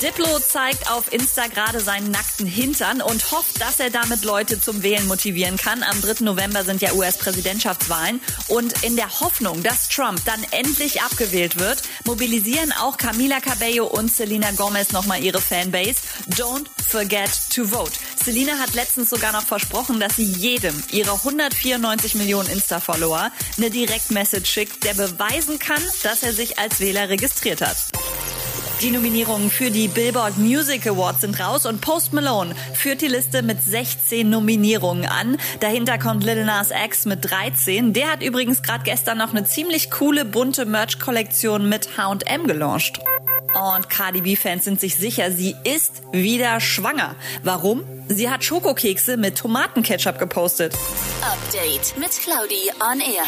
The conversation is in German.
Diplo zeigt auf Insta gerade seinen nackten Hintern und hofft, dass er damit Leute zum Wählen motivieren kann. Am 3. November sind ja US-Präsidentschaftswahlen und in der Hoffnung, dass Trump dann endlich abgewählt wird, mobilisieren auch Camila Cabello und Selena Gomez nochmal ihre Fanbase. Don't forget to vote. Selena hat letztens sogar noch versprochen, dass sie jedem ihrer 194 Millionen Insta-Follower eine Direktmessage schickt, der beweisen kann, dass er sich als Wähler registriert hat. Die Nominierungen für die Billboard Music Awards sind raus und Post Malone führt die Liste mit 16 Nominierungen an. Dahinter kommt Lil Nas X mit 13. Der hat übrigens gerade gestern noch eine ziemlich coole bunte Merch-Kollektion mit H&M gelauncht. Und Cardi B-Fans sind sich sicher, sie ist wieder schwanger. Warum? Sie hat Schokokekse mit Tomatenketchup gepostet. Update mit Claudi on Air.